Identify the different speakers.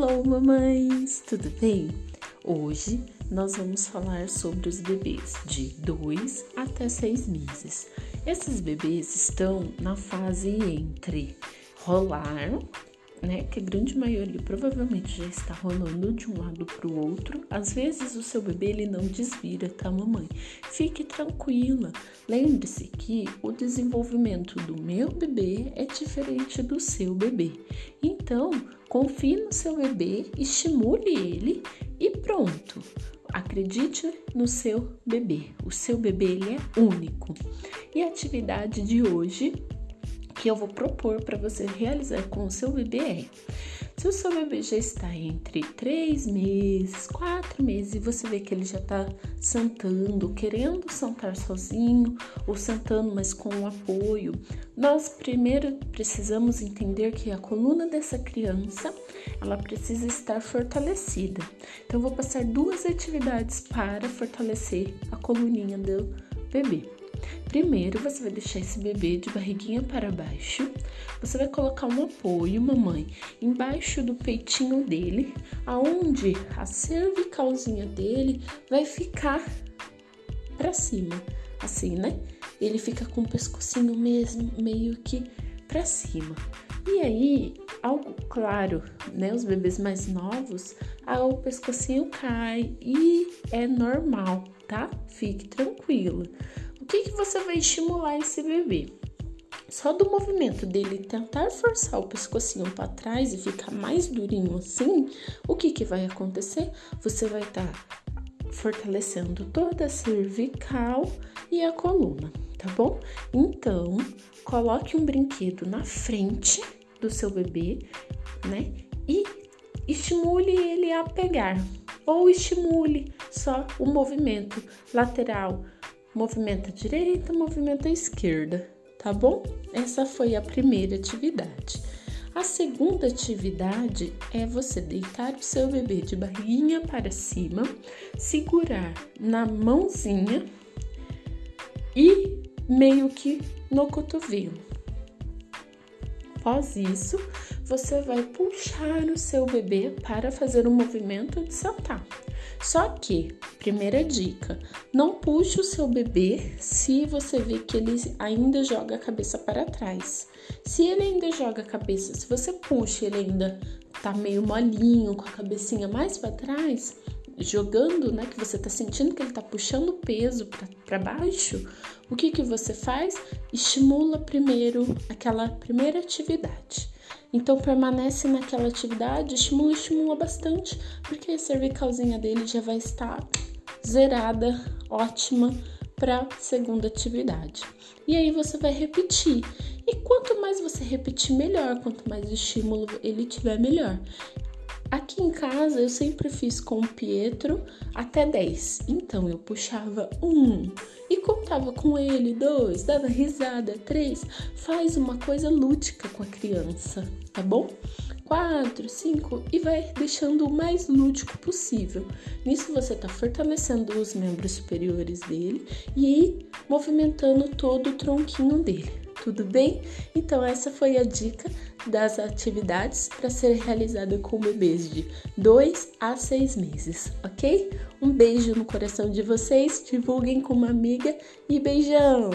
Speaker 1: Alô, mamães! Tudo bem? Hoje nós vamos falar sobre os bebês de 2 até 6 meses. Esses bebês estão na fase entre rolar né? Que a grande maioria provavelmente já está rolando de um lado para o outro. Às vezes o seu bebê ele não desvira, tá, mamãe? Fique tranquila. Lembre-se que o desenvolvimento do meu bebê é diferente do seu bebê. Então, confie no seu bebê, estimule ele e pronto. Acredite no seu bebê. O seu bebê ele é único. E a atividade de hoje que eu vou propor para você realizar com o seu bebê é: se o seu bebê já está entre três meses, quatro meses e você vê que ele já está sentando, querendo sentar sozinho ou sentando, mas com um apoio, nós primeiro precisamos entender que a coluna dessa criança ela precisa estar fortalecida. Então, eu vou passar duas atividades para fortalecer a coluninha do bebê. Primeiro, você vai deixar esse bebê de barriguinha para baixo. Você vai colocar um apoio, mamãe, embaixo do peitinho dele, aonde a cervicalzinha dele vai ficar para cima, assim, né? Ele fica com o pescocinho mesmo meio que para cima. E aí, algo claro, né? Os bebês mais novos, o pescocinho cai e é normal, tá? Fique tranquila que, que você vai estimular esse bebê? Só do movimento dele tentar forçar o pescocinho para trás e ficar mais durinho assim, o que, que vai acontecer? Você vai estar tá fortalecendo toda a cervical e a coluna, tá bom? Então, coloque um brinquedo na frente do seu bebê, né? E estimule ele a pegar, ou estimule só o movimento lateral movimenta a direita, movimenta a esquerda, tá bom? Essa foi a primeira atividade. A segunda atividade é você deitar o seu bebê de barriguinha para cima, segurar na mãozinha e meio que no cotovelo. Após isso, você vai puxar o seu bebê para fazer o movimento de saltar. Só que, primeira dica, não puxe o seu bebê se você vê que ele ainda joga a cabeça para trás. Se ele ainda joga a cabeça, se você puxa ele ainda tá meio molinho, com a cabecinha mais para trás, jogando, né, que você tá sentindo que ele tá puxando peso para baixo, o que que você faz? Estimula primeiro aquela primeira atividade. Então permanece naquela atividade, estimula, estimula bastante, porque a cervicalzinha dele já vai estar zerada, ótima para segunda atividade. E aí você vai repetir. E quanto mais você repetir, melhor. Quanto mais estímulo ele tiver, melhor. Aqui em casa eu sempre fiz com o Pietro até 10. Então eu puxava um e contava com ele, dois, dava risada, três. Faz uma coisa lúdica com a criança, tá bom? quatro, cinco e vai deixando o mais lúdico possível. Nisso você está fortalecendo os membros superiores dele e movimentando todo o tronquinho dele. Tudo bem? Então essa foi a dica das atividades para ser realizada com bebês de 2 a 6 meses, ok? Um beijo no coração de vocês, divulguem com uma amiga e beijão!